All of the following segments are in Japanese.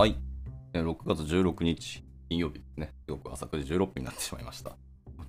はい。6月16日、金曜日ですね。よく朝9時16分になってしまいました。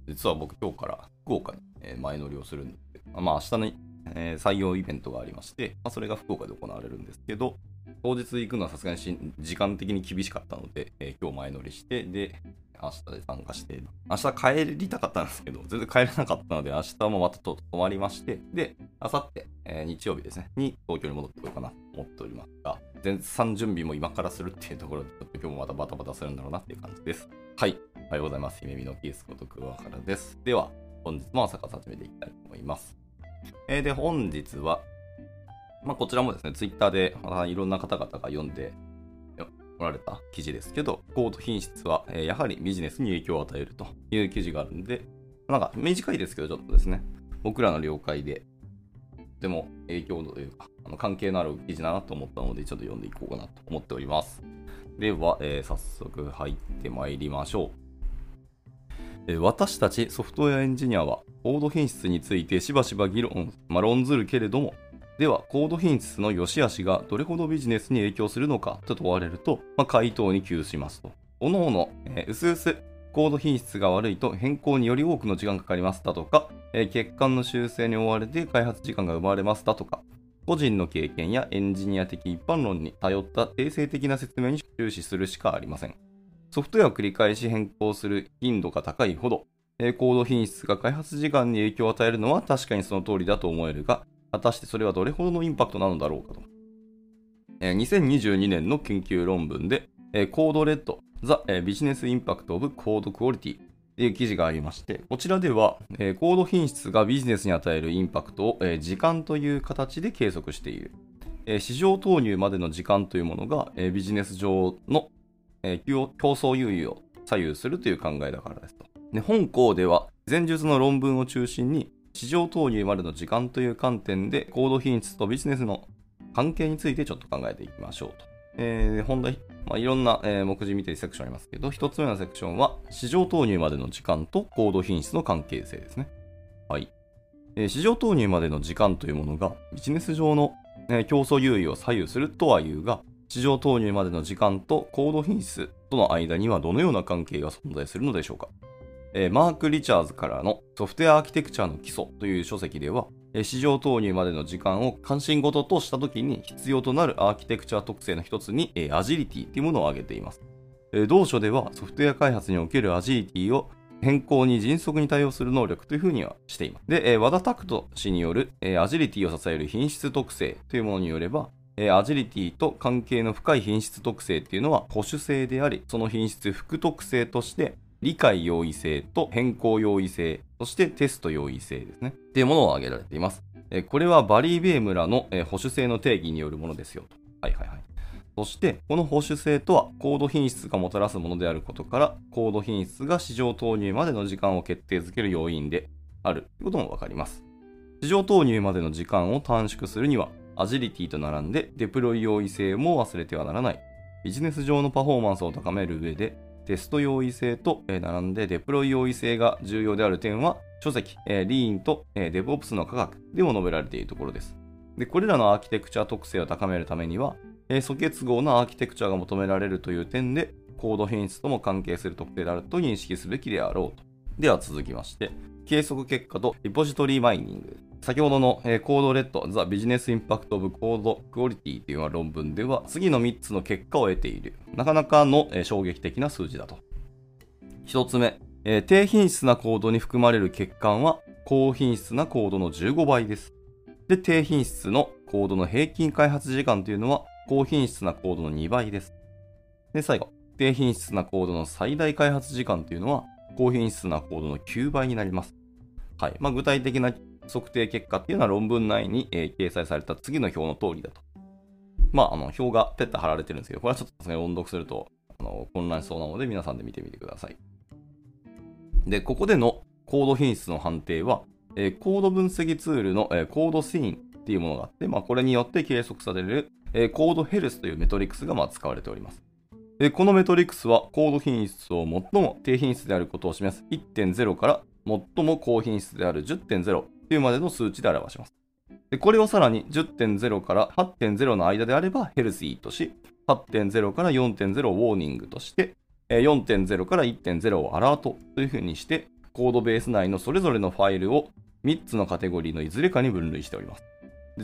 実は僕今日から福岡に、前乗りをするんですけど、まあ明日に、えー採用イベントがありまして、まあ、それが福岡で行われるんですけど、当日行くのはさすがに時間的に厳しかったので、えー今日前乗りして、で、明日で参加して、明日帰りたかったんですけど、全然帰れなかったので、明日もまたと泊まりまして、で、明後日、えー日曜日ですね、に東京に戻ってこようかなと思っておりますが、全産準備も今からするっていうところで、ちょっと今日もまたバタバタするんだろうなっていう感じです。はい。おはようございます。姫美のキースこと桑原です。では、本日も朝から始めていきたいと思います。えーで、本日は、まあ、こちらもですね、ツイッターで、まあ、いろんな方々が読んでおられた記事ですけど、高度品質は、えーやはりビジネスに影響を与えるという記事があるんで、なんか短いですけど、ちょっとですね、僕らの了解で、とても影響度というか、あの関係のある記事だなと思ったので、ちょっと読んでいこうかなと思っております。では、えー早速入ってまいりましょう。えー私たちソフトウェアエンジニアはコード品質についてしばしば議論、まあ、論ずるけれども、ではコード品質の良し悪しがどれほどビジネスに影響するのかと問われると、まあ、回答に窮しますと。おのおの、えー、うすうすコード品質が悪いと変更により多くの時間がかかりますだとか、えー欠陥の修正に追われて開発時間が生まれますだとか、個人の経験やエンジニア的一般論に頼った定性的な説明に終始するしかありません。ソフトウェアを繰り返し変更する頻度が高いほど、コード品質が開発時間に影響を与えるのは確かにその通りだと思えるが、果たしてそれはどれほどのインパクトなのだろうかと。2022年の研究論文で、コードレッド、The Business Impact of Code Quality という記事がありまして、こちらでは、えーコード品質がビジネスに与えるインパクトを、えー時間という形で計測している。えー市場投入までの時間というものが、えビジネス上の、え競争優位を左右するという考えだからですと。で本校では、前述の論文を中心に、市場投入までの時間という観点で、コード品質とビジネスの関係についてちょっと考えていきましょうと。えー本題、まあ、いろんな、えー目次見てるセクションありますけど、一つ目のセクションは、市場投入までの時間とコード品質の関係性ですね。はい。えー市場投入までの時間というものが、ビジネス上の、えー競争優位を左右するとは言うが、市場投入までの時間とコード品質との間にはどのような関係が存在するのでしょうか。えーマーク・リチャーズからのソフトウェアアーキテクチャの基礎という書籍では、市場投入までの時間を関心事としたときに必要となるアーキテクチャ特性の一つに、アジリティというものを挙げています。同書ではソフトウェア開発におけるアジリティを変更に迅速に対応する能力というふうにはしています。で、和田拓人氏による、アジリティを支える品質特性というものによれば、アジリティと関係の深い品質特性っていうのは保守性であり、その品質副特性として理解容易性と変更容易性、そしてテスト容易性ですね。っていうものを挙げられています。えこれはバリー・ベームらの、え保守性の定義によるものですよと。はいはいはい。そして、この保守性とは、コード品質がもたらすものであることから、コード品質が市場投入までの時間を決定づける要因であるということもわかります。市場投入までの時間を短縮するには、アジリティと並んでデプロイ容易性も忘れてはならない。ビジネス上のパフォーマンスを高める上で、テスト容易性と並んでデプロイ容易性が重要である点は、書籍、リーンと、えー、DevOps の科学でも述べられているところです。で、これらのアーキテクチャ特性を高めるためには、え素結合なアーキテクチャが求められるという点で、コード品質とも関係する特性であると認識すべきであろうと。では続きまして、計測結果とリポジトリマイニング。先ほどの、えーコードレッド、The Business Impact of Code Quality という論文では、次の3つの結果を得ている。なかなかの、えー衝撃的な数字だと。1つ目、えー低品質なコードに含まれる欠陥は、高品質なコードの15倍です。で、低品質のコードの平均開発時間というのは、高品質なコードの2倍です。で、最後、低品質なコードの最大開発時間というのは、高品質なコードの9倍になります。はい。まあ、具体的な測定結果っていうのは論文内に、えー掲載された次の表の通りだと。まあ、あの、表がペッタ貼られてるんですけど、これはちょっとさすがに音読すると、あの、混乱しそうなので、皆さんで見てみてください。で、ここでのコード品質の判定は、えーコード分析ツールの、えーコードシーンっていうものがあって、まあ、これによって計測される、えーコードヘルスというメトリックスがまあ使われております。えこのメトリックスはコード品質を最も低品質であることを示す1.0から最も高品質である10.0というまでの数値で表します。でこれをさらに10.0から8.0の間であればヘルシーとし、8.0から4.0をウォーニングとして、4.0から1.0をアラートというふうにして、コードベース内のそれぞれのファイルを3つのカテゴリーのいずれかに分類しております。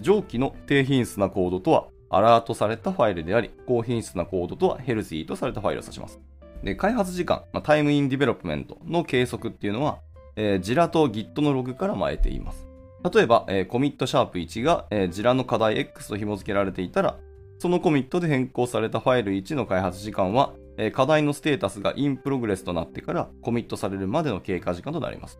上記の低品質なコードとは、アラートされたファイルであり、高品質なコードとはヘルシーとされたファイルを指します。で開発時間、まあ、 Time in Development の計測っていうのは、えー、 Jira と Git のログからま得ています。例えば、えー、コミットシャープ1が、えー、 Jira の課題 X と紐付けられていたら、そのコミットで変更されたファイル1の開発時間は、えー、課題のステータスが In Progress となってからコミットされるまでの経過時間となります。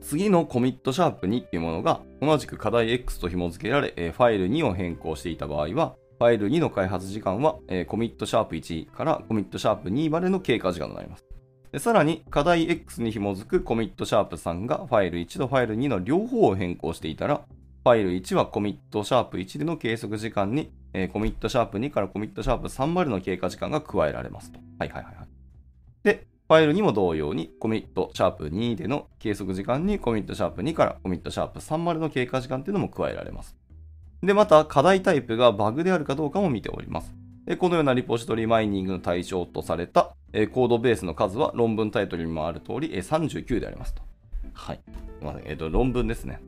次のコミットシャープ2っていうものが同じく課題 X と紐付けられ、えー、ファイル2を変更していた場合は、ファイル2の開発時間は、えー、コミットシャープ1からコミットシャープ2までの経過時間となります。でさらに、課題 X に紐づくコミットシャープ3がファイル1とファイル2の両方を変更していたら、ファイル1はコミットシャープ1での計測時間に、えー、コミットシャープ2からコミットシャープ3までの経過時間が加えられますと。はいはいはいはい。で、ファイルにも同様にコミットシャープ2での計測時間にコミットシャープ2からコミットシャープ3までの経過時間っていうのも加えられます。で、また課題タイプがバグであるかどうかも見ております。このようなリポジトリマイニングの対象とされたコードベースの数は論文タイトルにもある通り39でありますと。はい。まあえー、と論文ですね。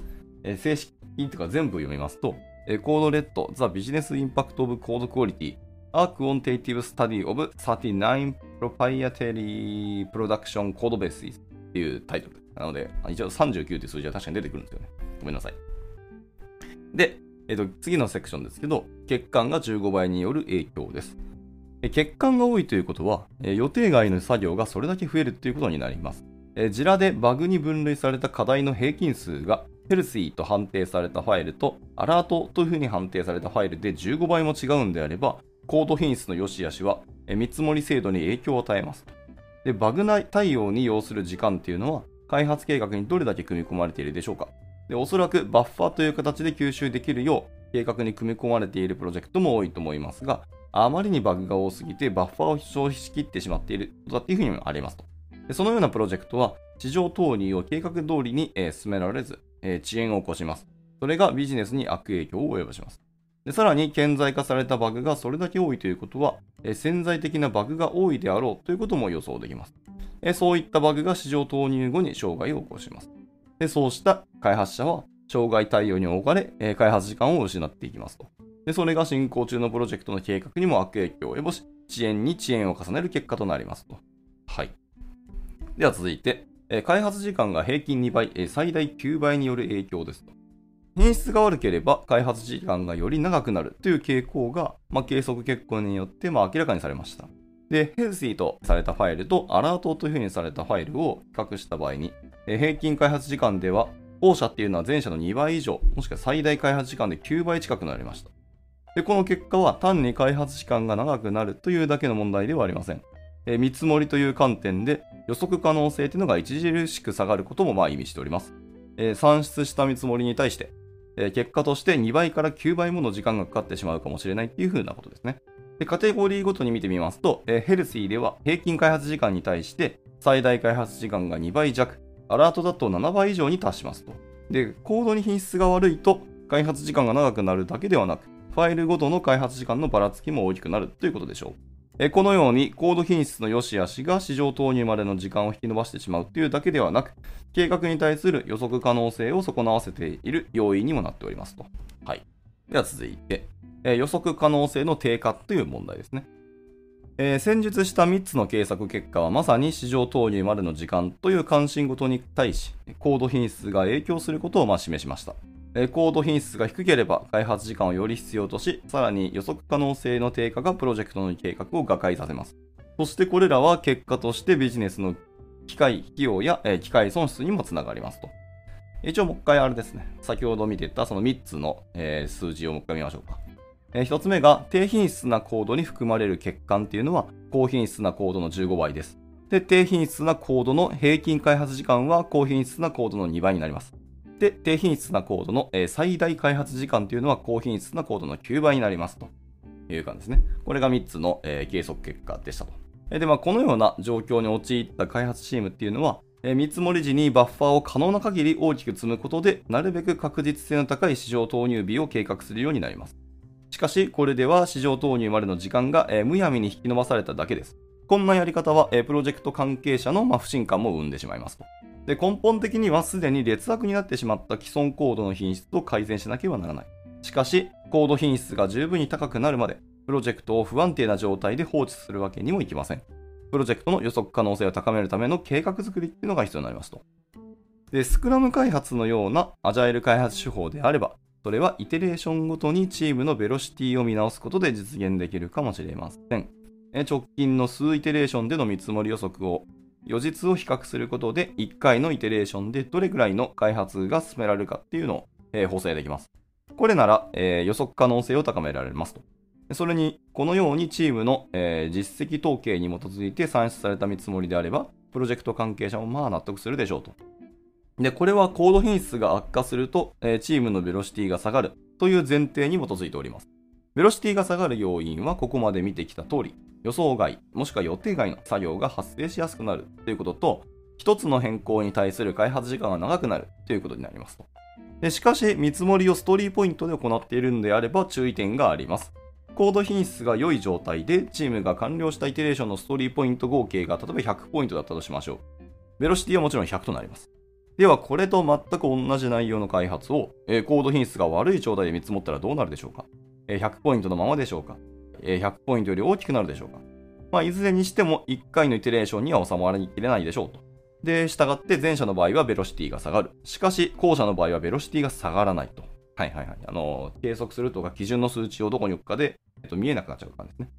正式というか全部読みますと、コードレッド、The Business Impact of Code Quality A Quantitative Study of 39 Proprietary Production Code Bases っていうタイトル。なので、一応39っていう数字は確かに出てくるんですよね。ごめんなさい。で、えっ、と、次のセクションですけど、欠陥が15倍による影響です。欠陥が多いということは、予定外の作業がそれだけ増えるということになります。ジラでバグに分類された課題の平均数がヘルシーと判定されたファイルとアラートというふうに判定されたファイルで15倍も違うんであれば、コード品質の良し悪しは見積もり精度に影響を与えます。でバグ対応に要する時間っていうのは、開発計画にどれだけ組み込まれているでしょうか。でおそらくバッファーという形で吸収できるよう計画に組み込まれているプロジェクトも多いと思いますが、あまりにバグが多すぎてバッファーを消費しきってしまっていることだっていうふうにもありますと。でそのようなプロジェクトは、市場投入を計画通りに、え進められず、え遅延を起こします。それがビジネスに悪影響を及ぼします。でさらに、顕在化されたバグがそれだけ多いということは、え潜在的なバグが多いであろうということも予想できます。えそういったバグが市場投入後に障害を起こします。でそうした開発者は障害対応に置かれ、え開発時間を失っていきますと。でそれが進行中のプロジェクトの計画にも悪影響を及ぼし、遅延に遅延を重ねる結果となりますと。はい。では続いて、え開発時間が平均2倍、え最大9倍による影響ですと。品質が悪ければ開発時間がより長くなるという傾向が、まあ、計測結果によってまあ明らかにされました。で、ヘルシーとされたファイルとアラートというふうにされたファイルを比較した場合に、平均開発時間では後者っていうのは前者の2倍以上、もしくは最大開発時間で9倍近くなりました。で、この結果は単に開発時間が長くなるというだけの問題ではありません。え見積もりという観点で予測可能性というのが著しく下がることもまあ意味しております。え算出した見積もりに対して、え結果として2倍から9倍もの時間がかかってしまうかもしれないっていうふうなことですね。でカテゴリーごとに見てみますと、えヘルシーでは平均開発時間に対して最大開発時間が2倍弱、アラートだと7倍以上に達しますと。で、コードに品質が悪いと開発時間が長くなるだけではなく、ファイルごとの開発時間のばらつきも大きくなるということでしょう。えこのようにコード品質の良し悪しが市場投入までの時間を引き延ばしてしまうというだけではなく、計画に対する予測可能性を損なわせている要因にもなっておりますと。はい。では続いて、予測可能性の低下という問題ですね。えー、先述した3つの計測結果はまさに市場投入までの時間という関心事に対し、コード品質が影響することをま示しました。えー、コード品質が低ければ開発時間をより必要とし、さらに予測可能性の低下がプロジェクトの計画を瓦解させます。そしてこれらは結果としてビジネスの機械費用や、え、機械損失にもつながりますと。一応もう一回あれですね。先ほど見てたその3つの、えー、数字をもう一回見ましょうか。えー、1つ目が低品質なコードに含まれる欠陥っていうのは高品質なコードの15倍です。で、低品質なコードの平均開発時間は高品質なコードの2倍になります。で、低品質なコードの、えー、最大開発時間というのは高品質なコードの9倍になりますという感じですね。これが3つの、えー、計測結果でしたと。で、まあ、このような状況に陥った開発チームっていうのは、え見積もり時にバッファーを可能な限り大きく積むことで、なるべく確実性の高い市場投入日を計画するようになります。しかし、これでは市場投入までの時間が、えー、むやみに引き延ばされただけです。こんなやり方は、えー、プロジェクト関係者の、まあ、不信感も生んでしまいますと。で根本的にはすでに劣悪になってしまった既存コードの品質を改善しなければならない。しかし、コード品質が十分に高くなるまで、プロジェクトを不安定な状態で放置するわけにもいきません。プロジェクトの予測可能性を高めるための計画作りっていうのが必要になりますと。で、スクラム開発のようなアジャイル開発手法であれば、それはイテレーションごとにチームのベロシティを見直すことで実現できるかもしれません。直近の数イテレーションでの見積もり予測を予実を比較することで1回のイテレーションでどれくらいの開発が進められるかっていうのを、えー、補正できます。これなら、えー、予測可能性を高められますと。それに、このようにチームの、えー、実績統計に基づいて算出された見積もりであれば、プロジェクト関係者もまあ納得するでしょうと。で、これはコード品質が悪化すると、えー、チームのベロシティが下がるという前提に基づいております。ベロシティが下がる要因はここまで見てきた通り、予想外、もしくは予定外の作業が発生しやすくなるということと、一つの変更に対する開発時間が長くなるということになりますと。でしかし、見積もりをストーリーポイントで行っているのであれば注意点があります。コード品質が良い状態で、チームが完了したイテレーションのストーリーポイント合計が例えば100ポイントだったとしましょう。ベロシティはもちろん100となります。では、これと全く同じ内容の開発を、えー、コード品質が悪い状態で見積もったらどうなるでしょうか、えー、?100 ポイントのままでしょうか、えー、?100 ポイントより大きくなるでしょうか？まあ、いずれにしても1回のイテレーションには収まりきれないでしょうと。で、従って前者の場合はベロシティが下がる。しかし、後者の場合はベロシティが下がらないと。はいはいはい。あの、計測するとか基準の数値をどこに置くかで、えっと、見えなくなっちゃう感じですね。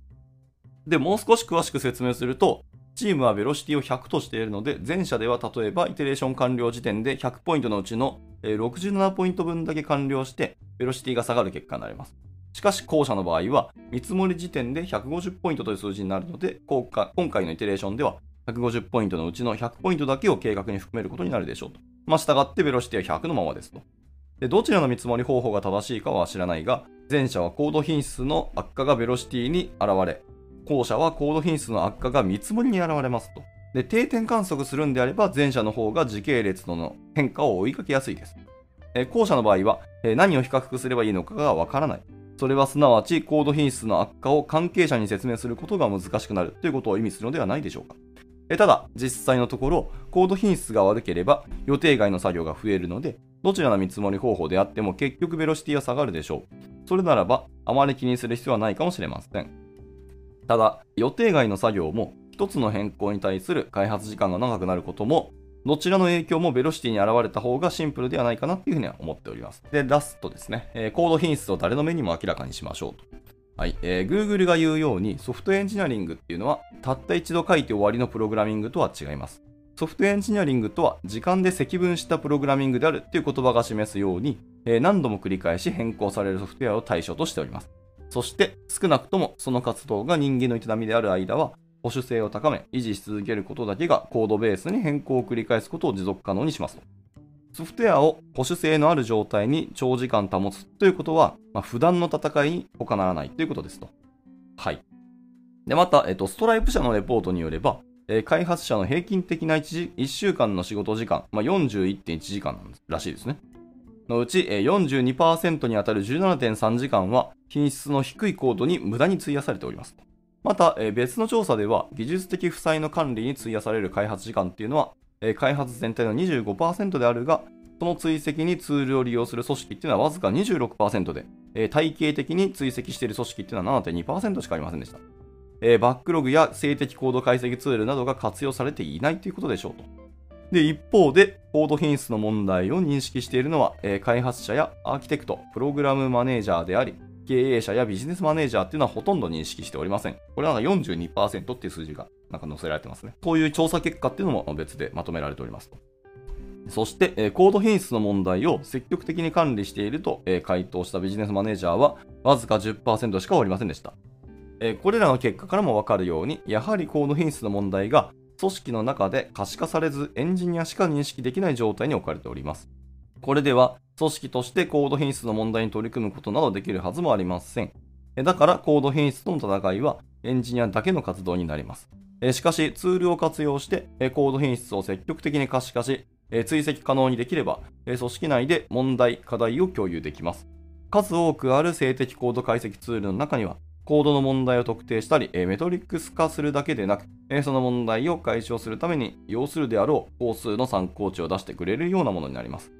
で、もう少し詳しく説明すると、チームはベロシティを100としているので、前者では例えばイテレーション完了時点で100ポイントのうちの67ポイント分だけ完了して、ベロシティが下がる結果になります。しかし、後者の場合は、見積もり時点で150ポイントという数字になるので、今回のイテレーションでは、150ポイントのうちの100ポイントだけを計画に含めることになるでしょうと。まあ、従ってベロシティは100のままですと。で、どちらの見積もり方法が正しいかは知らないが、前者はコード品質の悪化がベロシティに現れ、後者はコード品質の悪化が見積もりに現れますと。で、定点観測するんであれば、前者の方が時系列との変化を追いかけやすいです。え後者の場合は、え何を比較すればいいのかがわからない。それはすなわち、コード品質の悪化を関係者に説明することが難しくなるということを意味するのではないでしょうか。えただ、実際のところ、コード品質が悪ければ予定外の作業が増えるので、どちらの見積もり方法であっても結局ベロシティは下がるでしょう。それならば、あまり気にする必要はないかもしれません。ただ、予定外の作業も一つの変更に対する開発時間が長くなることも、どちらの影響もベロシティに現れた方がシンプルではないかなっていうふうには思っております。で、ラストですね、えー、コード品質を誰の目にも明らかにしましょうと。はい、えー、Google が言うようにソフトエンジニアリングっていうのはたった一度書いて終わりのプログラミングとは違います。ソフトウェアエンジニアリングとは時間で積分したプログラミングであるという言葉が示すように、え、何度も繰り返し変更されるソフトウェアを対象としております。そして少なくともその活動が人間の営みである間は保守性を高め維持し続けることだけがコードベースに変更を繰り返すことを持続可能にします。ソフトウェアを保守性のある状態に長時間保つということは、まあ、普段の戦いに他ならないということですと。はい。で、また、えっと、ストライプ社のレポートによれば、え開発者の平均的な 1, 1週間の仕事時間、まあ、41.1時間らしいですね。のうち、え42%に当たる17.3時間は品質の低いコードに無駄に費やされております。また、え別の調査では技術的負債の管理に費やされる開発時間っていうのは、え開発全体の25%であるが、その追跡にツールを利用する組織っていうのはわずか26%で、え体系的に追跡している組織っていうのは7.2%しかありませんでした。えー、バックログや静的コード解析ツールなどが活用されていないということでしょうと。で、一方で、コード品質の問題を認識しているのは、えー、開発者やアーキテクト、プログラムマネージャーであり、経営者やビジネスマネージャーっていうのはほとんど認識しておりません。これはなんか42%っていう数字がなんか載せられてますね。こういう調査結果っていうのも別でまとめられておりますと。そして、えー、コード品質の問題を積極的に管理していると、えー、回答したビジネスマネージャーはわずか10%しかおりませんでした。えこれらの結果からもわかるように、やはりコード品質の問題が組織の中で可視化されずエンジニアしか認識できない状態に置かれております。これでは組織としてコード品質の問題に取り組むことなどできるはずもありません。だからコード品質との戦いはエンジニアだけの活動になります。しかしツールを活用してコード品質を積極的に可視化し追跡可能にできれば組織内で問題、課題を共有できます。数多くある静的コード解析ツールの中には、コードの問題を特定したり、メトリックス化するだけでなく、その問題を解消するために要するであろう工数の参考値を出してくれるようなものになります。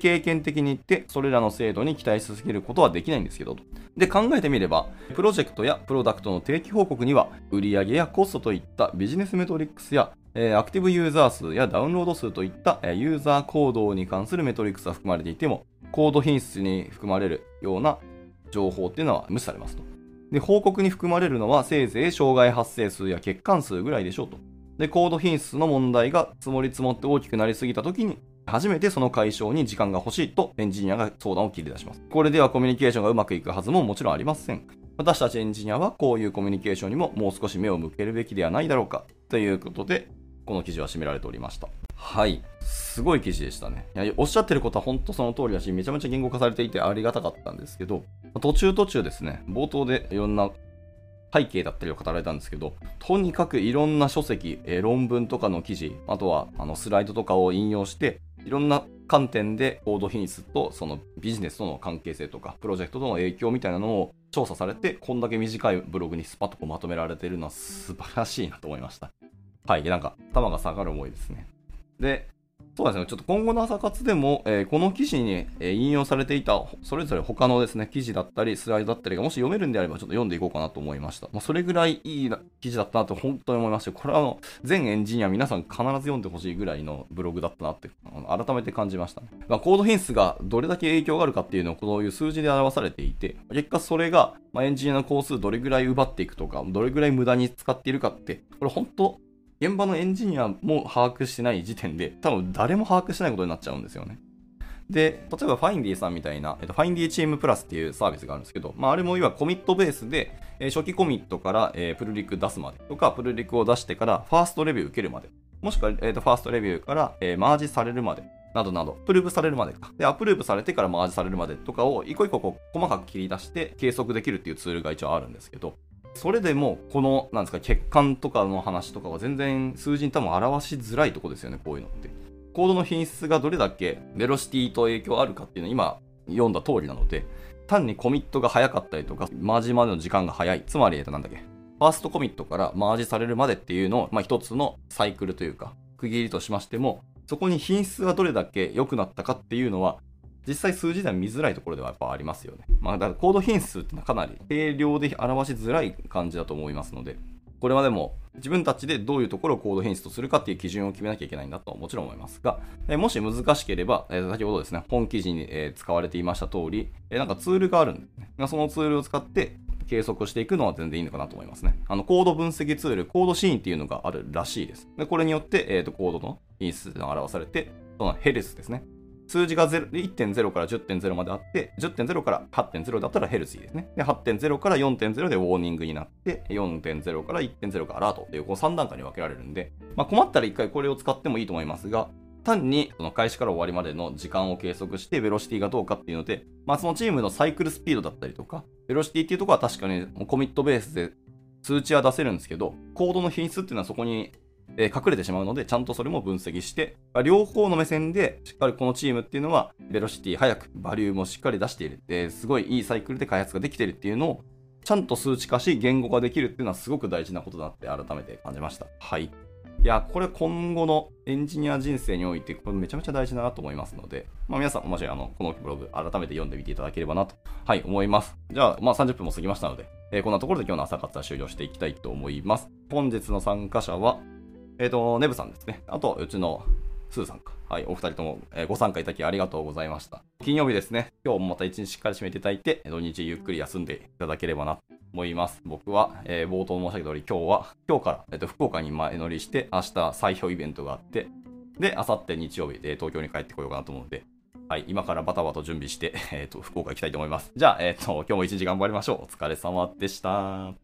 経験的に言って、それらの精度に期待し続けることはできないんですけど、で、考えてみれば、プロジェクトやプロダクトの定期報告には、売上やコストといったビジネスメトリックスや、アクティブユーザー数やダウンロード数といった、ユーザー行動に関するメトリックスが含まれていても、コード品質に含まれるような情報っていうのは無視されますと。で、報告に含まれるのはせいぜい障害発生数や欠陥数ぐらいでしょうと。で、コード品質の問題が積もり積もって大きくなりすぎた時に、初めてその解消に時間が欲しいとエンジニアが相談を切り出します。これではコミュニケーションがうまくいくはずももちろんありません。私たちエンジニアはこういうコミュニケーションにももう少し目を向けるべきではないだろうかということで、この記事は締められておりました。はい。すごい記事でしたね。いやおっしゃってることは本当その通りだし、めちゃめちゃ言語化されていてありがたかったんですけど、途中途中ですね、冒頭でいろんな背景だったりを語られたんですけど、とにかくいろんな書籍、え、論文とかの記事、あとはあのスライドとかを引用して、いろんな観点でコード品質とそのビジネスとの関係性とか、プロジェクトとの影響みたいなのを調査されて、こんだけ短いブログにスパッとこうまとめられているのは素晴らしいなと思いました。はい。なんか、頭が下がる思いですね。で、そうですね、ちょっと今後の朝活でも、えー、この記事に、えー、引用されていた、それぞれ他のですね、記事だったり、スライドだったりがもし読めるんであれば、ちょっと読んでいこうかなと思いました。まあ、それぐらいいい記事だったなと本当に思いまして、これはあの、全エンジニア皆さん必ず読んでほしいぐらいのブログだったなって、あの改めて感じました、ね。まあ、コード品質がどれだけ影響があるかっていうのを、こういう数字で表されていて、結果それが、まあ、エンジニアの工数どれぐらい奪っていくとか、どれぐらい無駄に使っているかって、これ本当現場のエンジニアも把握してない時点で、多分誰も把握してないことになっちゃうんですよね。で、例えば Findy さんみたいな、えっと、Findy チームプラスっていうサービスがあるんですけど、まあ、あれもいわコミットベースで、えー、初期コミットから、えー、プルリク出すまでとか、プルリクを出してからファーストレビュー受けるまで、もしくは、えーと、ファーストレビューから、えー、マージされるまで、などなど、プルーブされるまでか。で、アプルーブされてからマージされるまでとかを、一個一個こう細かく切り出して計測できるっていうツールが一応あるんですけど、それでも、この、なんですか、欠陥とかの話とかは全然数字に多分表しづらいとこですよね、こういうのって。コードの品質がどれだけベロシティと影響あるかっていうのは今読んだ通りなので、単にコミットが早かったりとか、マージまでの時間が早い。つまり、えっと、なんだっけ、ファーストコミットからマージされるまでっていうのを、まあ、一つのサイクルというか、区切りとしましても、そこに品質がどれだけ良くなったかっていうのは、実際数字では見づらいところではやっぱありますよね。まあ、だからコード品数っていうのはかなり定量で表しづらい感じだと思いますので、これまでも自分たちでどういうところをコード品質とするかっていう基準を決めなきゃいけないんだともちろん思いますが、えもし難しければ、え先ほどですね、本記事に、え使われていました通り、えなんかツールがあるんですね。そのツールを使って計測していくのは全然いいのかなと思いますね。あの、コード分析ツール、コードシーンっていうのがあるらしいです。でこれによって、えっ、ー、と、コードの品質が表されて、そのヘルスですね。数字が1.0から10.0まであって、10.0から8.0だったらヘルシーですね。で、8.0から4.0でウォーニングになって、4.0から1.0がアラートっていうこの3段階に分けられるんで、まあ、困ったら一回これを使ってもいいと思いますが、単にその開始から終わりまでの時間を計測して、ベロシティがどうかっていうので、まあ、そのチームのサイクルスピードだったりとか、ベロシティっていうところは確かにコミットベースで通知は出せるんですけど、コードの品質っていうのはそこにえ隠れてしまうので、ちゃんとそれも分析して、両方の目線で、しっかりこのチームっていうのは、ベロシティ早く、バリューもしっかり出している。ですごいいいサイクルで開発ができているっていうのを、ちゃんと数値化し、言語化できるっていうのはすごく大事なことだって改めて感じました。はい。いや、これ今後のエンジニア人生において、これめちゃめちゃ大事だなと思いますので、まあ皆さんもしあの、このブログ改めて読んでみていただければなと、はい、思います。じゃあ、まあ30分も過ぎましたので、えー、こんなところで今日の朝活は終了していきたいと思います。本日の参加者は、えっ、ー、と、ネブさんですね。あと、うちのスーさんか。はい、お二人とも、ご参加いただきありがとうございました。金曜日ですね。今日もまた一日しっかり締めていただいて、土日ゆっくり休んでいただければなと思います。僕は、えー、冒頭申し上げた通り、今日は、今日から、えーと、福岡に前乗りして、明日採票イベントがあって、で、明後日日曜日で東京に帰ってこようかなと思うので、はい、今からバタバタ準備して、えっ、ー、と、福岡行きたいと思います。じゃあ、えっ、ー、と、今日も一日頑張りましょう。お疲れ様でした。